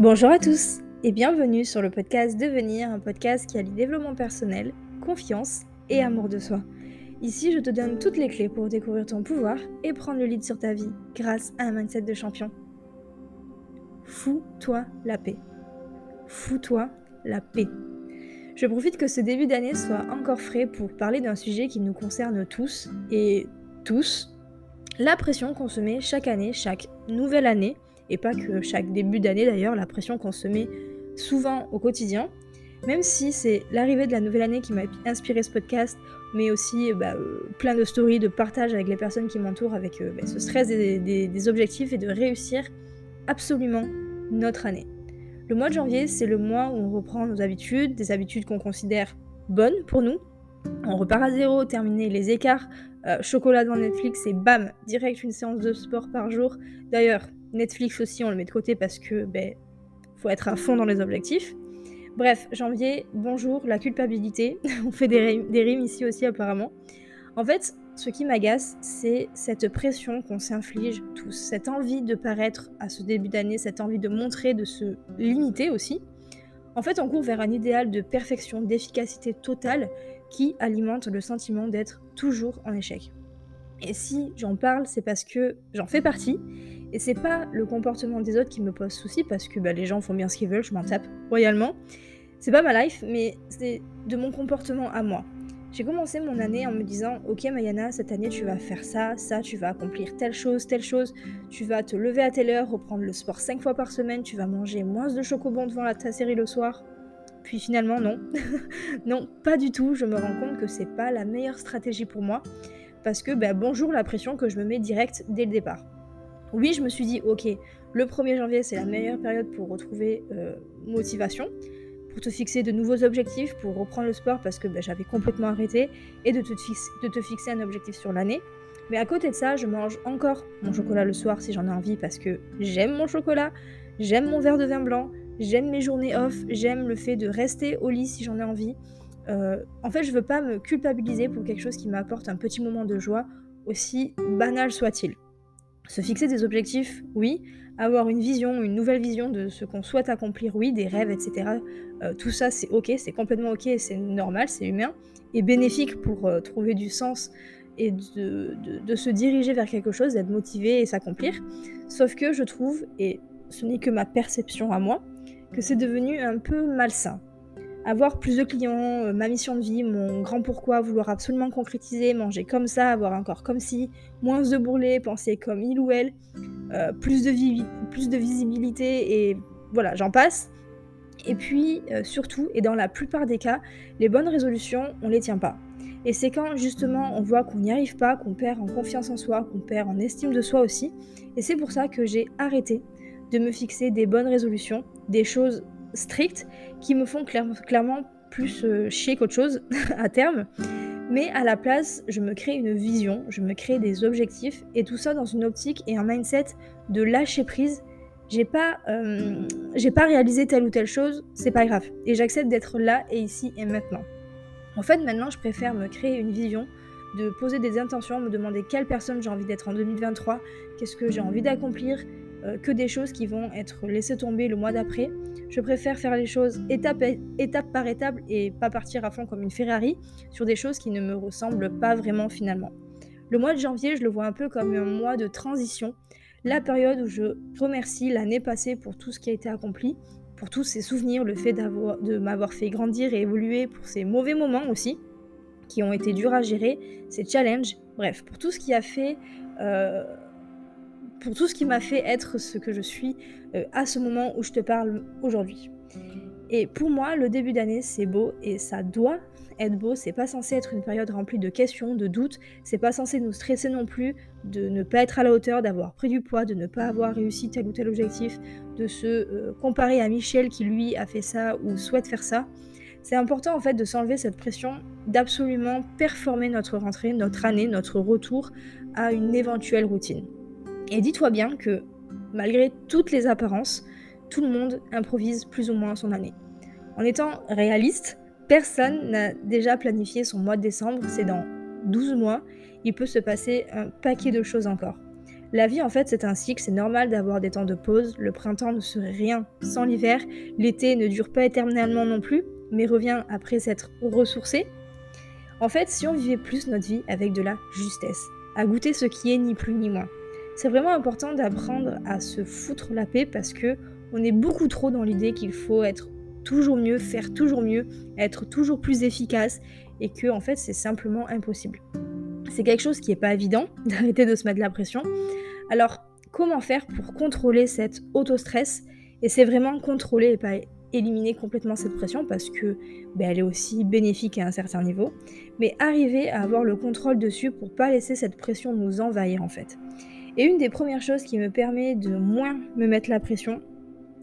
Bonjour à tous et bienvenue sur le podcast Devenir, un podcast qui allie développement personnel, confiance et amour de soi. Ici, je te donne toutes les clés pour découvrir ton pouvoir et prendre le lead sur ta vie grâce à un mindset de champion. Fous-toi la paix. Fous-toi la paix. Je profite que ce début d'année soit encore frais pour parler d'un sujet qui nous concerne tous et tous, la pression qu'on se met chaque année, chaque nouvelle année, et pas que chaque début d'année d'ailleurs, la pression qu'on se met souvent au quotidien. Même si c'est l'arrivée de la nouvelle année qui m'a inspiré ce podcast, mais aussi bah, euh, plein de stories, de partage avec les personnes qui m'entourent, avec euh, bah, ce stress des, objectifs et de réussir absolument notre année. Le mois de janvier, c'est le mois où on reprend nos habitudes, des habitudes qu'on considère bonnes pour nous. On repart à zéro, terminer les écarts, euh, chocolat devant Netflix et bam, direct une séance de sport par jour. D'ailleurs, Netflix aussi, on le met de côté parce que ben faut être à fond dans les objectifs. Bref, janvier, bonjour, la culpabilité. on fait des rimes, des rimes, ici aussi apparemment. En fait, ce qui m'agace, c'est cette pression qu'on s'inflige tous, cette envie de paraître à ce début d'année, cette envie de montrer, de se limiter aussi. En fait, on court vers un idéal de perfection, d'efficacité totale qui alimente le sentiment d'être toujours en échec. Et si j'en parle, c'est parce que j'en fais partie et c'est pas le comportement des autres qui me pose souci parce que bah, les gens font bien ce qu'ils veulent, je m'en tape royalement. C'est pas ma life, mais c'est de mon comportement à moi. J'ai commencé mon année en me disant Ok, Mayana, cette année tu vas faire ça, ça, tu vas accomplir telle chose, telle chose, tu vas te lever à telle heure, reprendre le sport 5 fois par semaine, tu vas manger moins de chocobon devant la, ta série le soir. Puis finalement, non. non, pas du tout. Je me rends compte que c'est pas la meilleure stratégie pour moi parce que bah, bonjour la pression que je me mets direct dès le départ. Oui, je me suis dit, ok, le 1er janvier, c'est la meilleure période pour retrouver euh, motivation, pour te fixer de nouveaux objectifs, pour reprendre le sport parce que bah, j'avais complètement arrêté, et de te, de te fixer un objectif sur l'année. Mais à côté de ça, je mange encore mon chocolat le soir si j'en ai envie parce que j'aime mon chocolat, j'aime mon verre de vin blanc, j'aime mes journées off, j'aime le fait de rester au lit si j'en ai envie. Euh, en fait, je veux pas me culpabiliser pour quelque chose qui m'apporte un petit moment de joie, aussi banal soit-il. Se fixer des objectifs, oui. Avoir une vision, une nouvelle vision de ce qu'on souhaite accomplir, oui. Des rêves, etc. Euh, tout ça, c'est ok, c'est complètement ok, c'est normal, c'est humain. Et bénéfique pour euh, trouver du sens et de, de se diriger vers quelque chose, d'être motivé et s'accomplir. Sauf que je trouve, et ce n'est que ma perception à moi, que c'est devenu un peu malsain avoir plus de clients, euh, ma mission de vie, mon grand pourquoi, vouloir absolument concrétiser, manger comme ça, avoir un comme si, moins de bourrelets, penser comme il ou elle, euh, plus, de plus visibilité et voilà, j'en passe. Et puis euh, surtout, et dans la plupart des cas, les bonnes résolutions, on les tient pas. Et c'est quand justement on voit qu'on n'y arrive pas, qu'on perd en confiance en soi, qu'on perd en estime de soi aussi. Et c'est pour ça que j'ai arrêté de me fixer des bonnes résolutions, des choses strictes qui me font clairement plus euh, chier qu'autre chose à terme. Mais à la place, je me crée une vision, je me crée des objectifs et tout ça dans une optique et un mindset de lâcher prise. J'ai pas, euh, j'ai pas réalisé telle ou telle chose, c'est pas grave. Et j'accepte d'être là et ici et maintenant. En fait, maintenant, je préfère me créer une vision, de poser des intentions, me demander quelle personne j'ai envie d'être en 2023, qu'est-ce que j'ai envie d'accomplir, que des choses qui vont être laissées tomber le mois d'après. Je préfère faire les choses étape, étape par étape et pas partir à fond comme une Ferrari sur des choses qui ne me ressemblent pas vraiment finalement. Le mois de janvier, je le vois un peu comme un mois de transition, la période où je remercie l'année passée pour tout ce qui a été accompli, pour tous ces souvenirs, le fait de m'avoir fait grandir et évoluer, pour ces mauvais moments aussi, qui ont été durs à gérer, ces challenges, bref, pour tout ce qui a fait euh, pour tout ce qui m'a fait être ce que je suis euh, à ce moment où je te parle aujourd'hui. Et pour moi, le début d'année, c'est beau et ça doit être beau. C'est pas censé être une période remplie de questions, de doutes. C'est pas censé nous stresser non plus de ne pas être à la hauteur, d'avoir pris du poids, de ne pas avoir réussi tel ou tel objectif, de se euh, comparer à Michel qui lui a fait ça ou souhaite faire ça. C'est important en fait de s'enlever cette pression d'absolument performer notre rentrée, notre année, notre retour à une éventuelle routine. Et dis-toi bien que, malgré toutes les apparences, tout le monde improvise plus ou moins son année. En étant réaliste, personne n'a déjà planifié son mois de décembre, c'est dans 12 mois, il peut se passer un paquet de choses encore. La vie, en fait, c'est un cycle, c'est normal d'avoir des temps de pause. Le printemps ne serait rien sans l'hiver. L'été ne dure pas éternellement non plus, mais revient après s'être ressourcé. En fait, si on vivait plus notre vie avec de la justesse, à goûter ce qui est ni plus ni moins, c'est vraiment important d'apprendre à se foutre la paix parce que on est beaucoup trop dans l'idée qu'il faut être toujours mieux, faire toujours mieux, être toujours plus efficace et que en fait c'est simplement impossible. C'est quelque chose qui n'est pas évident d'arrêter de se mettre la pression. Alors comment faire pour contrôler cet auto-stress Et c'est vraiment contrôler et pas éliminer complètement cette pression parce que ben, elle est aussi bénéfique à un certain niveau, mais arriver à avoir le contrôle dessus pour pas laisser cette pression nous envahir en fait. Et une des premières choses qui me permet de moins me mettre la pression,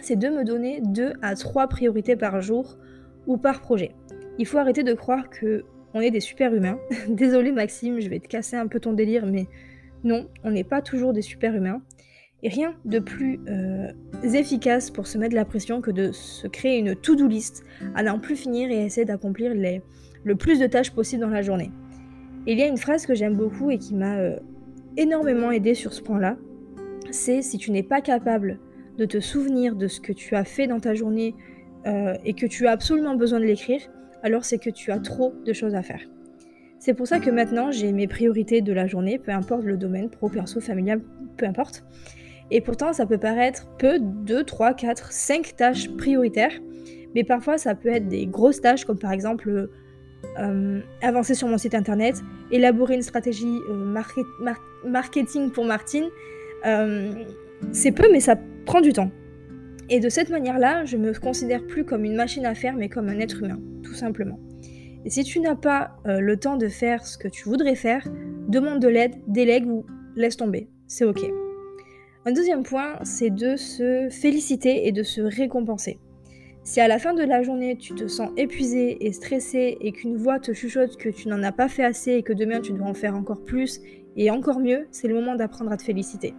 c'est de me donner 2 à 3 priorités par jour ou par projet. Il faut arrêter de croire que on est des super humains. Désolé Maxime, je vais te casser un peu ton délire, mais non, on n'est pas toujours des super humains. Et rien de plus euh, efficace pour se mettre la pression que de se créer une to-do list à n'en plus finir et essayer d'accomplir le plus de tâches possible dans la journée. il y a une phrase que j'aime beaucoup et qui m'a euh, énormément aidé sur ce point-là, c'est si tu n'es pas capable de te souvenir de ce que tu as fait dans ta journée euh, et que tu as absolument besoin de l'écrire, alors c'est que tu as trop de choses à faire. C'est pour ça que maintenant j'ai mes priorités de la journée, peu importe le domaine, pro, perso, familial, peu importe. Et pourtant ça peut paraître peu, 2, 3, 4, 5 tâches prioritaires, mais parfois ça peut être des grosses tâches comme par exemple euh, avancer sur mon site internet, élaborer une stratégie euh, marketing pour Martine. c'est peu mais ça prend du temps. Et de cette manière-là, je me considère plus comme une machine à faire, mais comme un être humain, tout simplement. Et si tu n'as pas euh, le temps de faire ce que tu voudrais faire, demande de l'aide, délègue ou laisse tomber. C'est ok. Un deuxième point, c'est de se féliciter et de se récompenser. Si à la fin de la journée tu te sens épuisé et stressé et qu'une voix te chuchote que tu n'en as pas fait assez et que demain tu dois en faire encore plus et encore mieux, c'est le moment d'apprendre à te féliciter.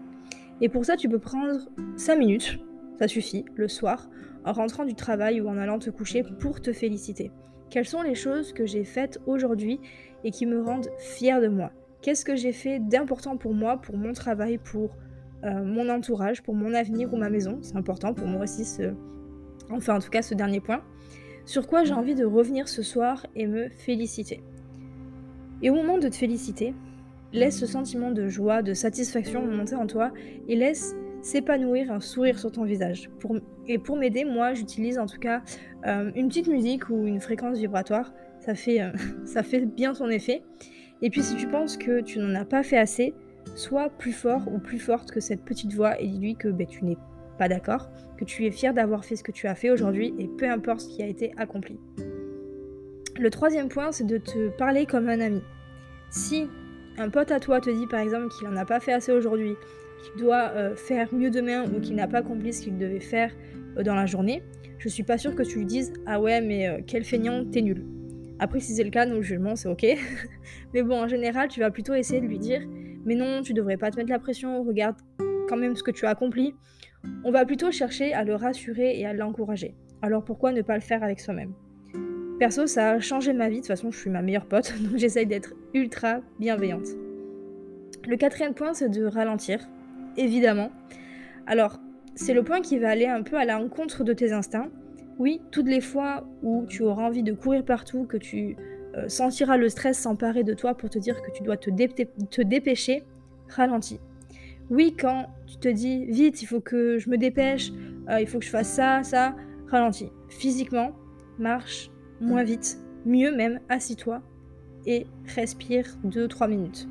Et pour ça, tu peux prendre 5 minutes, ça suffit, le soir, en rentrant du travail ou en allant te coucher pour te féliciter. Quelles sont les choses que j'ai faites aujourd'hui et qui me rendent fière de moi? Qu'est-ce que j'ai fait d'important pour moi, pour mon travail, pour euh, mon entourage, pour mon avenir ou ma maison? C'est important pour moi aussi, ce... enfin en tout cas ce dernier point. Sur quoi j'ai envie de revenir ce soir et me féliciter. Et au moment de te féliciter, laisse ce sentiment de joie, de satisfaction monter en toi et laisse s'épanouir un sourire sur ton visage. et pour m'aider, moi, j'utilise en tout cas euh, une petite musique ou une fréquence vibratoire. Ça fait, euh, ça fait bien son effet. Et puis si tu penses que tu n'en as pas fait assez, sois plus fort ou plus forte que cette petite voix et dis-lui que ben, tu n'es pas d'accord, que tu es fier d'avoir fait ce que tu as fait aujourd'hui et peu importe ce qui a été accompli. Le troisième point, c'est de te parler comme un ami. Si un pote à toi te dit par exemple qu'il n'en a pas fait assez aujourd'hui, qu'il doit euh, faire mieux demain ou qu'il n'a pas accompli ce qu'il devait faire euh, dans la journée, je suis pas sûre que tu lui dises Ah ouais, mais euh, quel feignant, t'es nul. Après, si c'est le cas, non jugement, c'est ok. mais bon, en général, tu vas plutôt essayer de lui dire Mais non, tu devrais pas te mettre la pression, regarde quand même ce que tu as accompli. On va plutôt chercher à le rassurer et à l'encourager. Alors pourquoi ne pas le faire avec soi-même? Perso, ça a changé ma vie. De toute façon, je suis ma meilleure pote, donc j'essaye d'être ultra bienveillante. Le quatrième point, c'est de ralentir, évidemment. Alors, c'est le point qui va aller un peu à l'encontre de tes instincts. Oui, toutes les fois où tu auras envie de courir partout, que tu euh, sentiras le stress s'emparer de toi pour te dire que tu dois te, te dépêcher, ralentis. Oui, quand tu te dis vite, il faut que je me dépêche, euh, il faut que je fasse ça, ça, ralentis. Physiquement, marche, moins vite, mieux même, assis-toi et respire 2-3 minutes.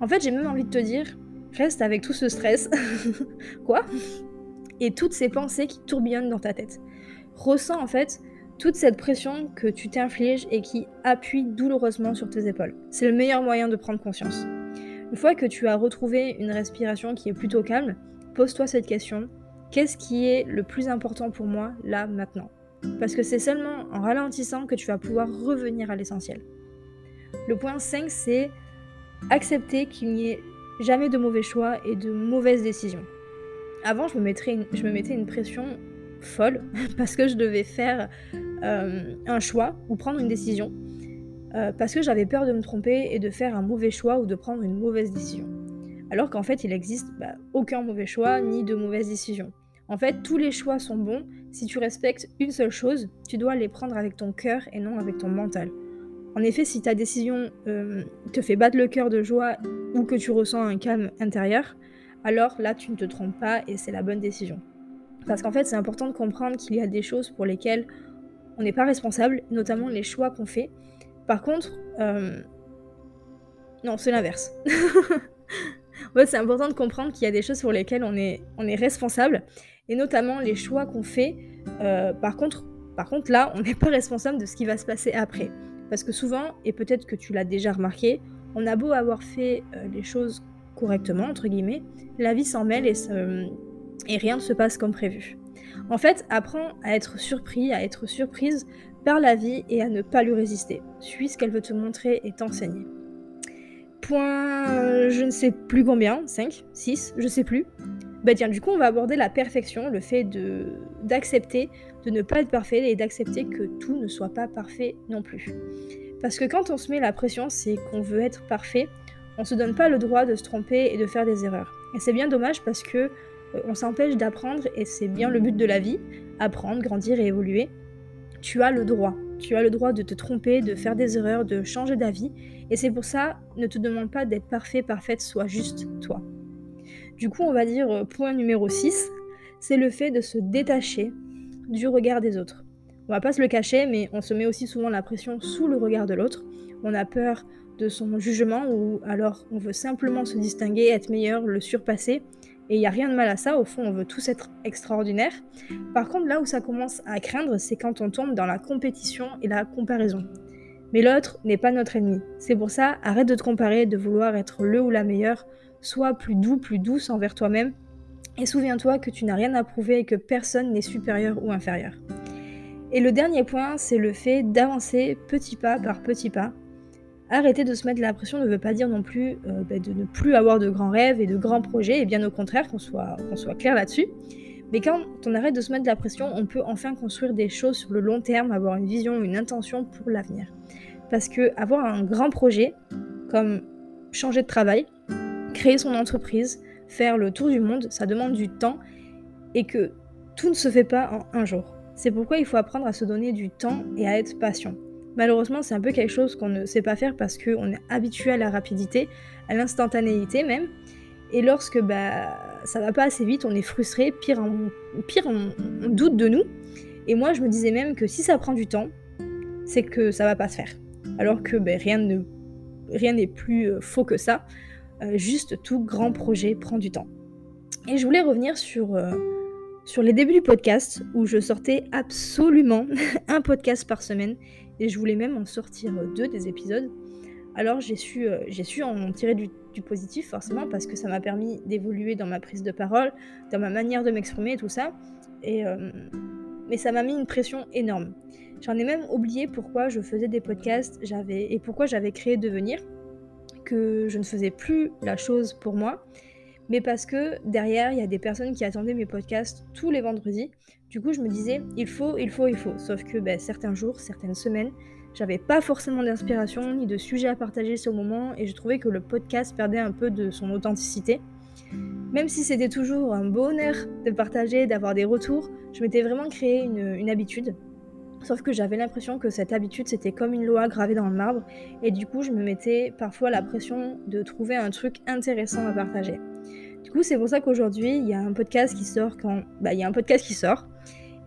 En fait, j'ai même envie de te dire, reste avec tout ce stress. Quoi? Et toutes ces pensées qui tourbillonnent dans ta tête. Ressens en fait toute cette pression que tu t'infliges et qui appuie douloureusement sur tes épaules. C'est le meilleur moyen de prendre conscience. Une fois que tu as retrouvé une respiration qui est plutôt calme, pose-toi cette question. Qu'est-ce qui est le plus important pour moi là maintenant? Parce que c'est seulement en ralentissant que tu vas pouvoir revenir à l'essentiel. Le point 5, c'est accepter qu'il n'y ait jamais de mauvais choix et de mauvaises décisions. Avant, je me, mettais une pression folle parce que je devais faire euh, un choix ou prendre une décision. Euh, parce que j'avais peur de me tromper et de faire un mauvais choix ou de prendre une mauvaise décision. alors qu'en fait il n'existe bah, aucun mauvais choix ni de mauvaises décisions. En fait, tous les choix sont bons si tu respectes une seule chose, tu dois les prendre avec ton cœur et non avec ton mental. En effet, si ta décision euh, te fait battre le cœur de joie ou que tu ressens un calme intérieur, alors là tu ne te trompes pas et c'est la bonne décision. Parce qu'en fait, c'est important de comprendre qu'il y a des choses pour lesquelles on n'est pas responsable, notamment les choix qu'on fait. Par contre, euh, non, c'est l'inverse. en fait, c'est important de comprendre qu'il y a des choses pour lesquelles on est, on est responsable, et notamment les choix qu'on fait. Euh, par, contre, par contre, là, on n'est pas responsable de ce qui va se passer après. Parce que souvent, et peut-être que tu l'as déjà remarqué, on a beau avoir fait euh, les choses correctement, entre guillemets, la vie s'en mêle et, et rien ne se passe comme prévu. En fait, apprends à être surpris, à être surprise par la vie et à ne pas lui résister. Suis ce qu'elle veut te montrer et t'enseigner. Point, je ne sais plus combien, 5, 6, je sais plus. Bah tiens, du coup, on va aborder la perfection, le fait de d'accepter de ne pas être parfait et d'accepter que tout ne soit pas parfait non plus. Parce que quand on se met la pression, c'est qu'on veut être parfait, on se donne pas le droit de se tromper et de faire des erreurs. Et c'est bien dommage parce que euh, on s'empêche d'apprendre et c'est bien le but de la vie, apprendre, grandir et évoluer. Tu as le droit. Tu as le droit de te tromper, de faire des erreurs, de changer d'avis. Et c'est pour ça, ne te demande pas d'être parfait, parfaite, sois juste toi. Du coup, on va dire euh, point numéro 6, c'est le fait de se détacher du regard des autres. On va pas se le cacher, mais on se met aussi souvent la pression sous le regard de l'autre. On a peur de son jugement ou alors on veut simplement se distinguer, être meilleur, le surpasser. Et il n'y a rien de mal à ça, au fond, on veut tous être extraordinaires. Par contre, là où ça commence à craindre, c'est quand on tombe dans la compétition et la comparaison. Mais l'autre n'est pas notre ennemi. C'est pour ça, arrête de te comparer, de vouloir être le ou la meilleure. Sois plus doux, plus douce envers toi-même. Et souviens-toi que tu n'as rien à prouver et que personne n'est supérieur ou inférieur. Et le dernier point, c'est le fait d'avancer petit pas par petit pas Arrêter de se mettre la pression ne veut pas dire non plus euh, bah, de ne plus avoir de grands rêves et de grands projets, et bien au contraire, qu'on soit, soit clair là-dessus. Mais quand on arrête de se mettre la pression, on peut enfin construire des choses sur le long terme, avoir une vision, une intention pour l'avenir. Parce que avoir un grand projet, comme changer de travail, créer son entreprise, faire le tour du monde, ça demande du temps et que tout ne se fait pas en un jour. C'est pourquoi il faut apprendre à se donner du temps et à être patient. Malheureusement, c'est un peu quelque chose qu'on ne sait pas faire parce qu'on est habitué à la rapidité, à l'instantanéité même. Et lorsque bah, ça va pas assez vite, on est frustré, pire, on, doute de nous. Et moi, je me disais même que si ça prend du temps, c'est que ça va pas se faire. Alors que bah, rien n'est plus euh, faux que ça. Euh, juste tout grand projet prend du temps. Et je voulais revenir sur, euh, sur les débuts du podcast où je sortais absolument un podcast par semaine et je voulais même en sortir deux des épisodes. Alors j'ai su, euh, j'ai su en tirer du, positif forcément parce que ça m'a permis d'évoluer dans ma prise de parole, dans ma manière de m'exprimer et tout ça. Et, euh, mais ça m'a mis une pression énorme. J'en ai même oublié pourquoi je faisais des podcasts j'avais, et pourquoi j'avais créé Devenir, que je ne faisais plus la chose pour moi, mais parce que derrière, il y a des personnes qui attendaient mes podcasts tous les vendredis du coup, je me disais, il faut, il faut, il faut. Sauf que ben, certains jours, certaines semaines, j'avais pas forcément d'inspiration ni de sujet à partager sur le moment et je trouvais que le podcast perdait un peu de son authenticité. Même si c'était toujours un bonheur de partager, d'avoir des retours, je m'étais vraiment créé une, une habitude. Sauf que j'avais l'impression que cette habitude c'était comme une loi gravée dans le marbre et du coup je me mettais parfois la pression de trouver un truc intéressant à partager. Du coup c'est pour ça qu'aujourd'hui il y a un podcast qui sort. Bah il y a un podcast qui sort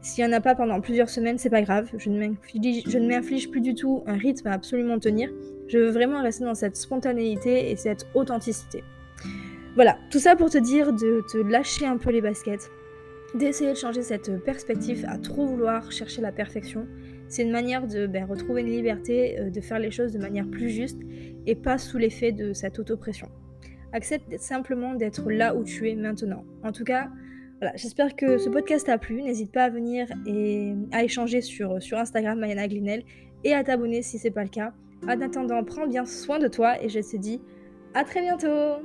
s'il n'y en a pas pendant plusieurs semaines, c'est pas grave. Je ne m'inflige plus du tout un rythme à absolument tenir. Je veux vraiment rester dans cette spontanéité et cette authenticité. Voilà, tout ça pour te dire de te lâcher un peu les baskets, d'essayer de changer cette perspective à trop vouloir chercher la perfection. C'est une manière de ben, retrouver une liberté, euh, de faire les choses de manière plus juste et pas sous l'effet de cette autopression. Accepte simplement d'être là où tu es maintenant. En tout cas, j'espère que ce podcast t'a plu. N'hésite pas à venir et à échanger sur, sur Instagram, Mayana Glinel, et à t'abonner si c'est pas le cas. En attendant, prends bien soin de toi et je te dis à très bientôt